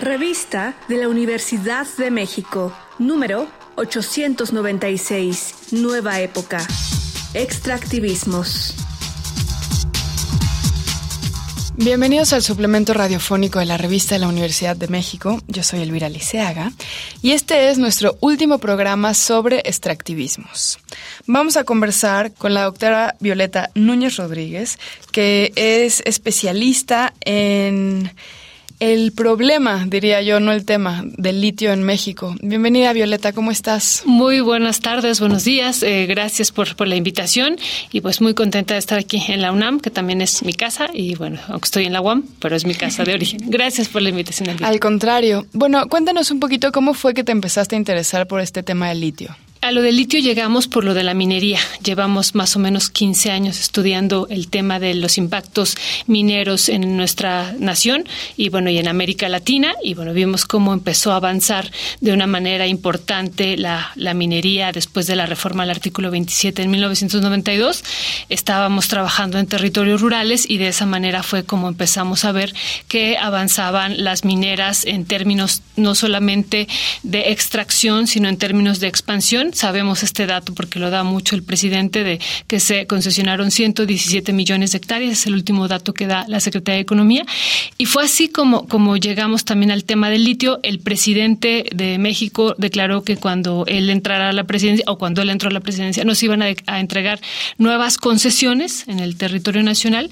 Revista de la Universidad de México, número 896, Nueva Época. Extractivismos. Bienvenidos al suplemento radiofónico de la revista de la Universidad de México. Yo soy Elvira Liceaga y este es nuestro último programa sobre extractivismos. Vamos a conversar con la doctora Violeta Núñez Rodríguez, que es especialista en el problema, diría yo, no el tema, del litio en México. Bienvenida, Violeta, ¿cómo estás? Muy buenas tardes, buenos días. Eh, gracias por, por la invitación y pues muy contenta de estar aquí en la UNAM, que también es mi casa y bueno, aunque estoy en la UAM, pero es mi casa de origen. Gracias por la invitación. Al contrario. Bueno, cuéntanos un poquito cómo fue que te empezaste a interesar por este tema del litio. A lo del litio llegamos por lo de la minería. Llevamos más o menos 15 años estudiando el tema de los impactos mineros en nuestra nación y bueno, y en América Latina. Y bueno, vimos cómo empezó a avanzar de una manera importante la, la minería después de la reforma al artículo 27 en 1992. Estábamos trabajando en territorios rurales y de esa manera fue como empezamos a ver que avanzaban las mineras en términos no solamente de extracción, sino en términos de expansión Sabemos este dato porque lo da mucho el presidente de que se concesionaron 117 millones de hectáreas, es el último dato que da la Secretaría de Economía. Y fue así como, como llegamos también al tema del litio. El presidente de México declaró que cuando él entrara a la presidencia o cuando él entró a la presidencia nos iban a, a entregar nuevas concesiones en el territorio nacional.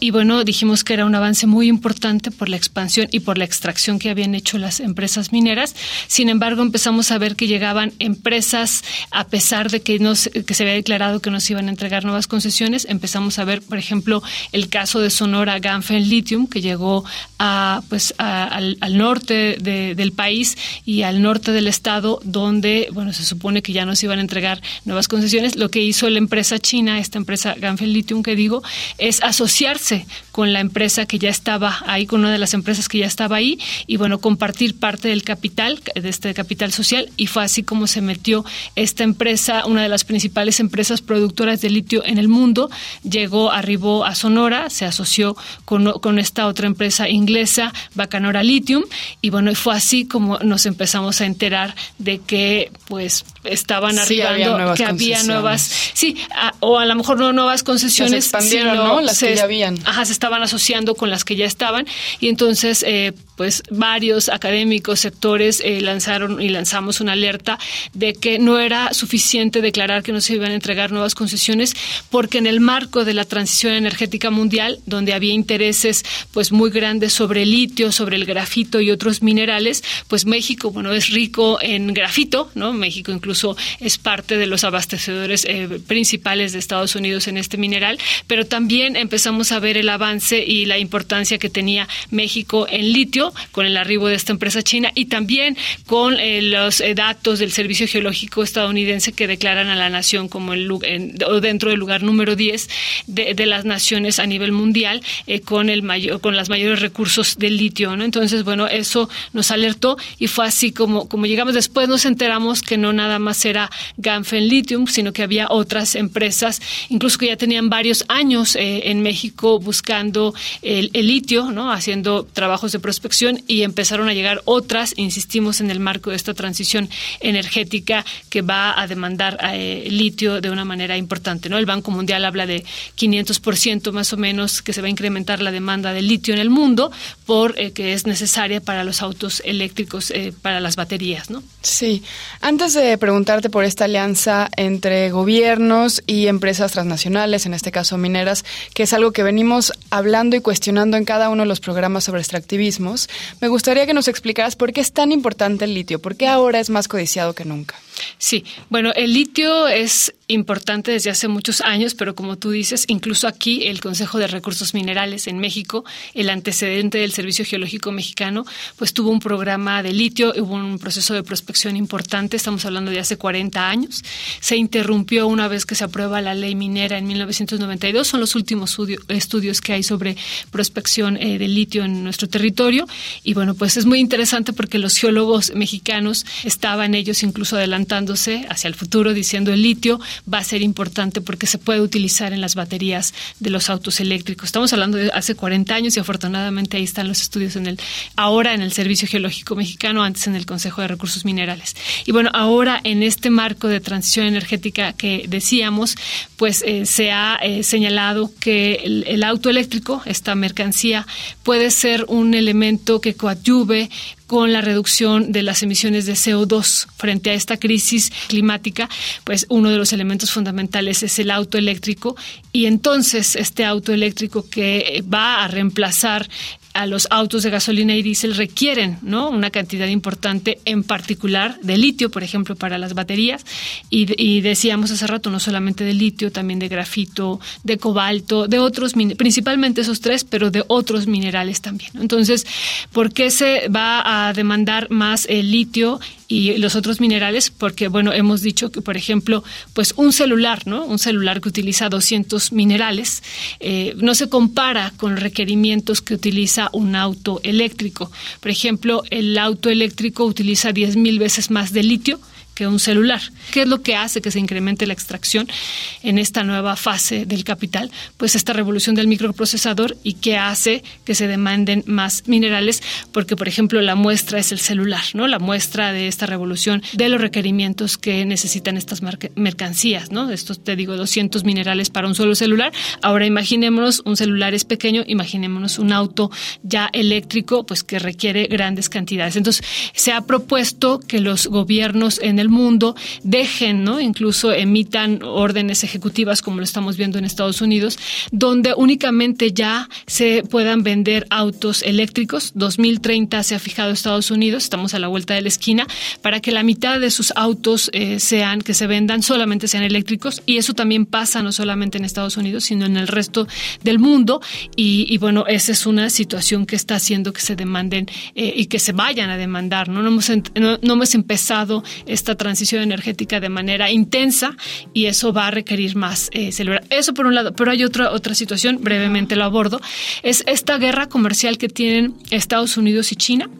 Y bueno, dijimos que era un avance muy importante por la expansión y por la extracción que habían hecho las empresas mineras. Sin embargo, empezamos a ver que llegaban empresas a pesar de que, no, que se había declarado que nos iban a entregar nuevas concesiones, empezamos a ver, por ejemplo, el caso de Sonora Ganfen Lithium, que llegó a, pues, al, norte del país y al norte del estado, donde, bueno, se supone que ya nos iban a entregar nuevas concesiones. Lo que hizo la empresa china, esta empresa Ganfen Lithium que digo, es asociarse con la empresa que ya estaba ahí, con una de las empresas que ya estaba ahí, y bueno, compartir parte del capital, de este capital social, y fue así como se metió esta empresa, una de las principales empresas productoras de litio en el mundo, llegó, arribó a Sonora, se asoció con, con esta otra empresa inglesa, Bacanora Lithium, y bueno, fue así como nos empezamos a enterar de que pues estaban arribando, que había nuevas, sí, o a lo mejor no nuevas concesiones, se expandieron, ¿no? Las que ya habían. Ajá, se estaban asociando con las que ya estaban, y entonces eh, pues varios académicos, sectores eh, lanzaron y lanzamos una alerta de que no era suficiente declarar que no se iban a entregar nuevas concesiones porque en el marco de la transición energética mundial, donde había intereses pues muy grandes sobre el litio, sobre el grafito y otros minerales, pues México, bueno, es rico en grafito, ¿no? México incluso es parte de los abastecedores eh, principales de Estados Unidos en este mineral, pero también empezamos a ver el avance y la importancia que tenía México en litio con el arribo de esta empresa china y también con eh, los eh, datos del Servicio Geológico estadounidense que declaran a la nación como el o dentro del lugar número 10 de, las naciones a nivel mundial eh, con el mayor con las mayores recursos del litio, ¿no? Entonces, bueno, eso nos alertó y fue así como como llegamos después nos enteramos que no nada más era Ganfen Lithium, sino que había otras empresas, incluso que ya tenían varios años en México buscando el, el litio, ¿no? Haciendo trabajos de prospección y empezaron a llegar otras, insistimos en el marco de esta transición energética que va a demandar eh, litio de una manera importante. ¿no? El Banco Mundial habla de 500% más o menos que se va a incrementar la demanda de litio en el mundo por eh, que es necesaria para los autos eléctricos, eh, para las baterías. ¿no? Sí. Antes de preguntarte por esta alianza entre gobiernos y empresas transnacionales, en este caso mineras, que es algo que venimos hablando y cuestionando en cada uno de los programas sobre extractivismos, me gustaría que nos explicaras por qué es tan importante el litio, por qué ahora es más codiciado que nunca. Sí, bueno, el litio es importante desde hace muchos años, pero como tú dices, incluso aquí el Consejo de Recursos Minerales en México, el antecedente del Servicio Geológico Mexicano, pues tuvo un programa de litio, hubo un proceso de prospección importante, estamos hablando de hace 40 años, se interrumpió una vez que se aprueba la ley minera en 1992, son los últimos estudios que hay sobre prospección eh, de litio en nuestro territorio. Y bueno, pues es muy interesante porque los geólogos mexicanos estaban ellos incluso adelantándose hacia el futuro diciendo el litio va a ser importante porque se puede utilizar en las baterías de los autos eléctricos. Estamos hablando de hace 40 años y afortunadamente ahí están los estudios en el ahora en el Servicio Geológico Mexicano, antes en el Consejo de Recursos Minerales. Y bueno, ahora en este marco de transición energética que decíamos, pues eh, se ha eh, señalado que el auto eléctrico, esta mercancía, puede ser un elemento que coadyuve con la reducción de las emisiones de CO2 frente a esta crisis climática, pues uno de los elementos fundamentales es el auto eléctrico. Y entonces este auto eléctrico que va a reemplazar a los autos de gasolina y diésel requieren ¿no? una cantidad importante, en particular de litio, por ejemplo, para las baterías. Y, decíamos hace rato, no solamente de litio, también de grafito, de cobalto, de otros, principalmente esos tres, pero de otros minerales también. Entonces, ¿por qué se va a demandar más el litio y los otros minerales, porque bueno, hemos dicho que por ejemplo, pues un celular, ¿no? Un celular que utiliza 200 minerales eh, no se compara con los requerimientos que utiliza un auto eléctrico. Por ejemplo, el auto eléctrico utiliza 10.000 veces más de litio un celular. ¿Qué es lo que hace que se incremente la extracción en esta nueva fase del capital? Pues esta revolución del microprocesador y que hace que se demanden más minerales, porque por ejemplo la muestra es el celular, ¿no? La muestra de esta revolución de los requerimientos que necesitan estas mercancías, ¿no? Estos te digo 200 minerales para un solo celular. Ahora imaginémonos un celular es pequeño, imaginémonos un auto ya eléctrico, pues que requiere grandes cantidades. Entonces, se ha propuesto que los gobiernos en el mundo dejen, ¿no? Incluso emitan órdenes ejecutivas como lo estamos viendo en Estados Unidos, donde únicamente ya se puedan vender autos eléctricos. 2030 se ha fijado Estados Unidos, estamos a la vuelta de la esquina, para que la mitad de sus autos eh, sean, que se vendan, solamente sean eléctricos. Y eso también pasa no solamente en Estados Unidos, sino en el resto del mundo. Y, bueno, esa es una situación que está haciendo que se demanden eh, y que se vayan a demandar. No, no, hemos, no, no hemos empezado esta transición energética de manera intensa y eso va a requerir más eh, celular. Eso por un lado, pero hay otra, otra situación, brevemente lo abordo, es esta guerra comercial que tienen Estados Unidos y China.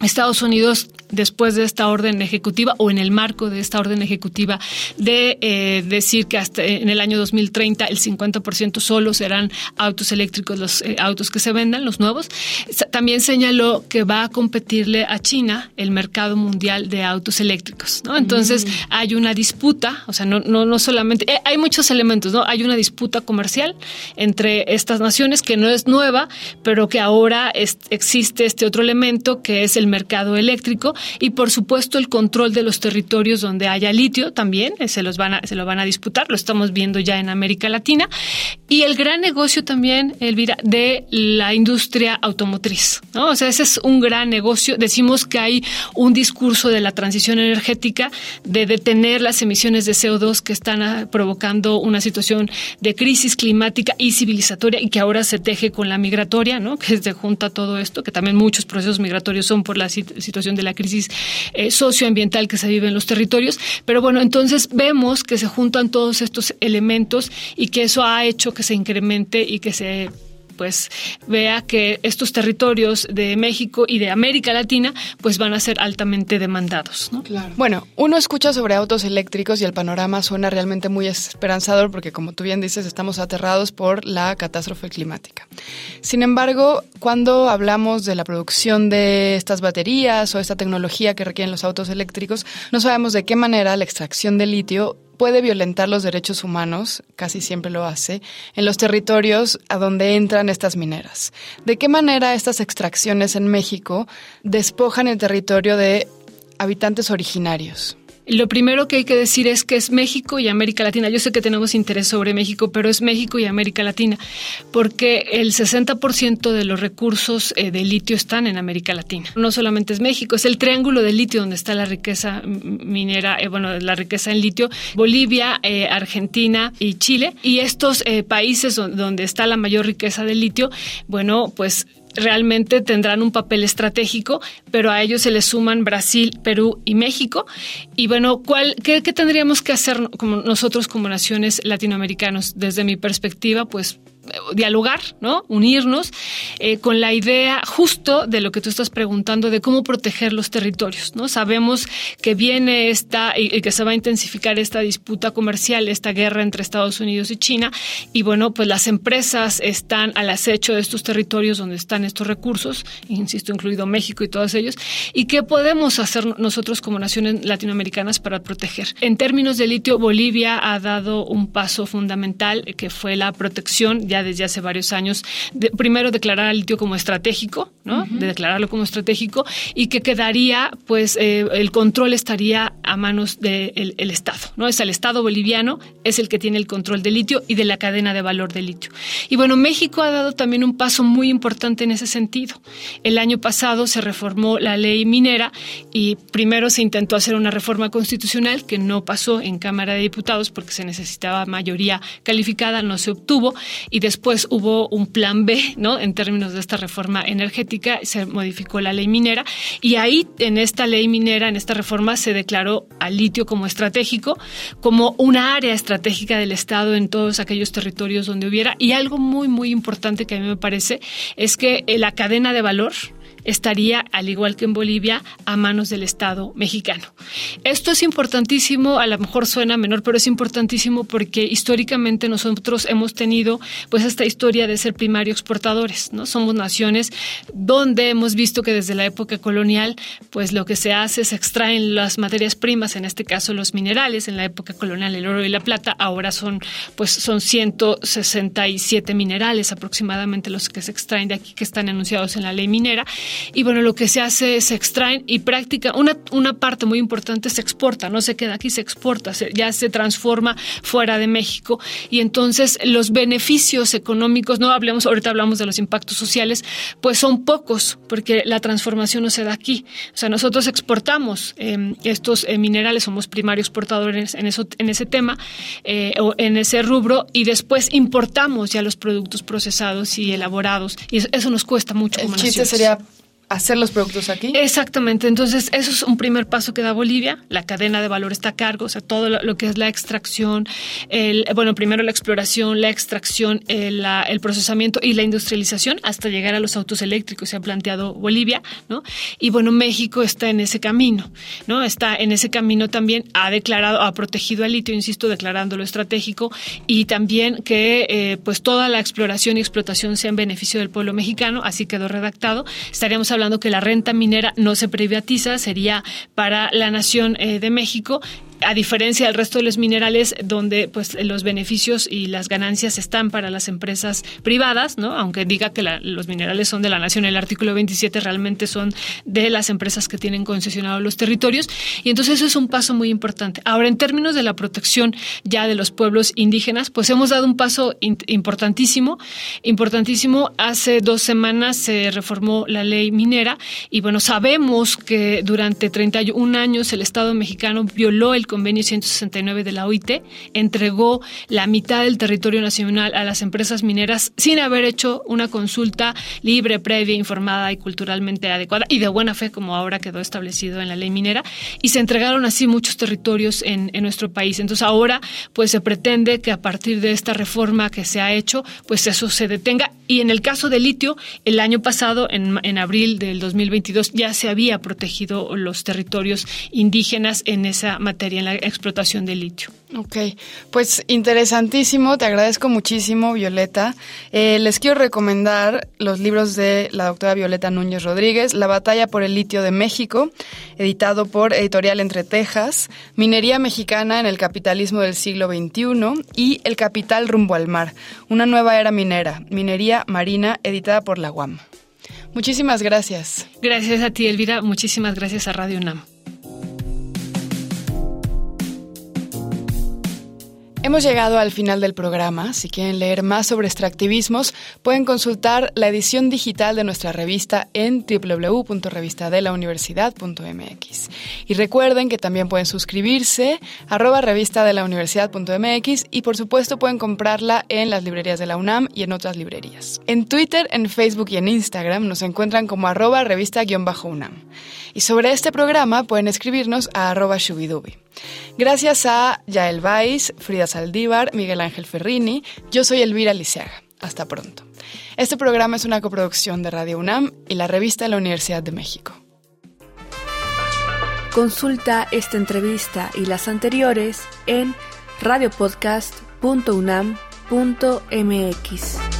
Estados Unidos después de esta orden ejecutiva o en el marco de esta orden ejecutiva de eh, decir que hasta en el año 2030 el 50% solo serán autos eléctricos los eh, autos que se vendan, los nuevos. También señaló que va a competirle a China el mercado mundial de autos eléctricos, ¿no? Entonces mm. hay una disputa, o sea, no, no, no solamente, eh, hay muchos elementos, ¿no? Hay una disputa comercial entre estas naciones que no es nueva, pero que ahora existe este otro elemento que es el mercado eléctrico y por supuesto el control de los territorios donde haya litio también eh, se los van a, se lo van a disputar, lo estamos viendo ya en América Latina y el gran negocio también, Elvira, de la industria automotriz, ¿no? O sea, ese es un gran negocio. Decimos que hay un discurso de la transición energética de detener las emisiones de CO2 que están ah, provocando una situación de crisis climática y civilizatoria y que ahora se teje con la migratoria, ¿no? Que se junta todo esto, que también muchos procesos migratorios son por la situación de la crisis eh, socioambiental que se vive en los territorios. Pero bueno, entonces vemos que se juntan todos estos elementos y que eso ha hecho que se incremente y que se pues vea que estos territorios de México y de América Latina pues van a ser altamente demandados. ¿no? Claro. Bueno, uno escucha sobre autos eléctricos y el panorama suena realmente muy esperanzador porque como tú bien dices estamos aterrados por la catástrofe climática. Sin embargo, cuando hablamos de la producción de estas baterías o esta tecnología que requieren los autos eléctricos, no sabemos de qué manera la extracción de litio puede violentar los derechos humanos, casi siempre lo hace, en los territorios a donde entran estas mineras. ¿De qué manera estas extracciones en México despojan el territorio de habitantes originarios? Lo primero que hay que decir es que es México y América Latina. Yo sé que tenemos interés sobre México, pero es México y América Latina, porque el 60% de los recursos eh, de litio están en América Latina. No solamente es México, es el triángulo de litio donde está la riqueza minera, eh, bueno, la riqueza en litio, Bolivia, eh, Argentina y Chile. Y estos países donde está la mayor riqueza de litio, bueno, pues realmente tendrán un papel estratégico, pero a ellos se les suman Brasil, Perú y México. Y bueno, ¿cuál, qué, qué, tendríamos que hacer como nosotros como naciones latinoamericanos? Desde mi perspectiva, pues dialogar, ¿no? Unirnos eh, con la idea justo de lo que tú estás preguntando de cómo proteger los territorios, ¿no? Sabemos que viene esta y que se va a intensificar esta disputa comercial, esta guerra entre Estados Unidos y China y bueno, pues las empresas están al acecho de estos territorios donde están estos recursos, insisto, incluido México y todos ellos, y qué podemos hacer nosotros como naciones latinoamericanas para proteger. En términos de litio, Bolivia ha dado un paso fundamental que fue la protección ya desde hace varios años, de, primero declarar al litio como estratégico, ¿no? De declararlo como estratégico y que quedaría, pues, eh, el control estaría a manos del el Estado, ¿no? Es el Estado boliviano, es el que tiene el control del litio y de la cadena de valor del litio. Y bueno, México ha dado también un paso muy importante en ese sentido. El año pasado se reformó la ley minera y primero se intentó hacer una reforma constitucional que no pasó en Cámara de Diputados porque se necesitaba mayoría calificada, no se obtuvo y después hubo un plan B, ¿no? En términos de esta reforma energética, se modificó la ley minera y ahí en esta ley minera, en esta reforma, se declaró al litio como estratégico, como una área estratégica del Estado en todos aquellos territorios donde hubiera. Y algo muy, muy importante que a mí me parece es que la cadena de valor, estaría, al igual que en Bolivia, a manos del Estado mexicano. Esto es importantísimo, a lo mejor suena menor, pero es importantísimo porque históricamente nosotros hemos tenido pues esta historia de ser primario exportadores, ¿no? Somos naciones donde hemos visto que desde la época colonial, pues lo que se hace es extraen las materias primas, en este caso los minerales, en la época colonial el oro y la plata, ahora son pues son 167 minerales aproximadamente los que se extraen de aquí que están anunciados en la ley minera y bueno, lo que se hace es se extraen y práctica, una, una parte muy importante se exporta, no se queda aquí, se exporta, ya se transforma fuera de México y entonces los beneficios económicos, no hablemos, ahorita hablamos de los impactos sociales, pues son pocos porque la transformación no se da aquí. O sea, nosotros exportamos em, estos eh, minerales, somos primarios exportadores en, eso, en ese tema eh, o en ese rubro y después importamos ya los productos procesados y elaborados y eso, nos cuesta mucho. El chiste sería hacer los productos aquí. Exactamente, entonces eso es un primer paso que da Bolivia, la cadena de valor está a cargo, o sea, todo lo, que es la extracción, el, bueno, primero la exploración, la extracción, el, procesamiento y la industrialización hasta llegar a los autos eléctricos, se ha planteado Bolivia, ¿no? Y bueno, México está en ese camino, ¿no? Está en ese camino también, ha declarado, ha protegido al litio, insisto, declarándolo estratégico y también que eh, pues toda la exploración y explotación sea en beneficio del pueblo mexicano, así quedó redactado. Estaríamos hablando hablando que la renta minera no se privatiza, sería para la Nación eh, de México a diferencia del resto de los minerales donde pues los beneficios y las ganancias están para las empresas privadas, ¿no? Aunque diga que los minerales son de la nación, el artículo 27 realmente son de las empresas que tienen concesionados los territorios y entonces eso es un paso muy importante. Ahora, en términos de la protección ya de los pueblos indígenas, pues hemos dado un paso importantísimo, importantísimo. Hace dos semanas se reformó la ley minera y bueno, sabemos que durante 31 años el Estado mexicano violó el convenio 169 de la OIT, entregó la mitad del territorio nacional a las empresas mineras sin haber hecho una consulta libre, previa, informada y culturalmente adecuada y de buena fe, como ahora quedó establecido en la ley minera, y se entregaron así muchos territorios en, nuestro país. Entonces ahora pues se pretende que a partir de esta reforma que se ha hecho, pues eso se detenga. Y en el caso del litio, el año pasado, en, en abril del 2022, ya se había protegido los territorios indígenas en esa materia en la explotación de litio. Ok, pues interesantísimo, te agradezco muchísimo, Violeta. Eh, les quiero recomendar los libros de la doctora Violeta Núñez Rodríguez, La batalla por el litio de México, editado por Editorial Entre Tejas, Minería Mexicana en el capitalismo del siglo XXI y El capital rumbo al mar, una nueva era minera, Minería Marina, editada por la UAM. Muchísimas gracias. Gracias a ti, Elvira. Muchísimas gracias a Radio UNAM. Hemos llegado al final del programa. Si quieren leer más sobre extractivismos, pueden consultar la edición digital de nuestra revista en www.revistadelauniversidad.mx. Y recuerden que también pueden suscribirse arroba revista de la y por supuesto pueden comprarla en las librerías de la UNAM y en otras librerías. En Twitter, en Facebook y en Instagram nos encuentran como arroba revista-UNAM. Y sobre este programa pueden escribirnos a arroba shubidubi. Gracias a Yael Vais, Frida Saldívar, Miguel Ángel Ferrini, yo soy Elvira Liceaga. Hasta pronto. Este programa es una coproducción de Radio UNAM y la revista de la Universidad de México. Consulta esta entrevista y las anteriores en radiopodcast.unam.mx.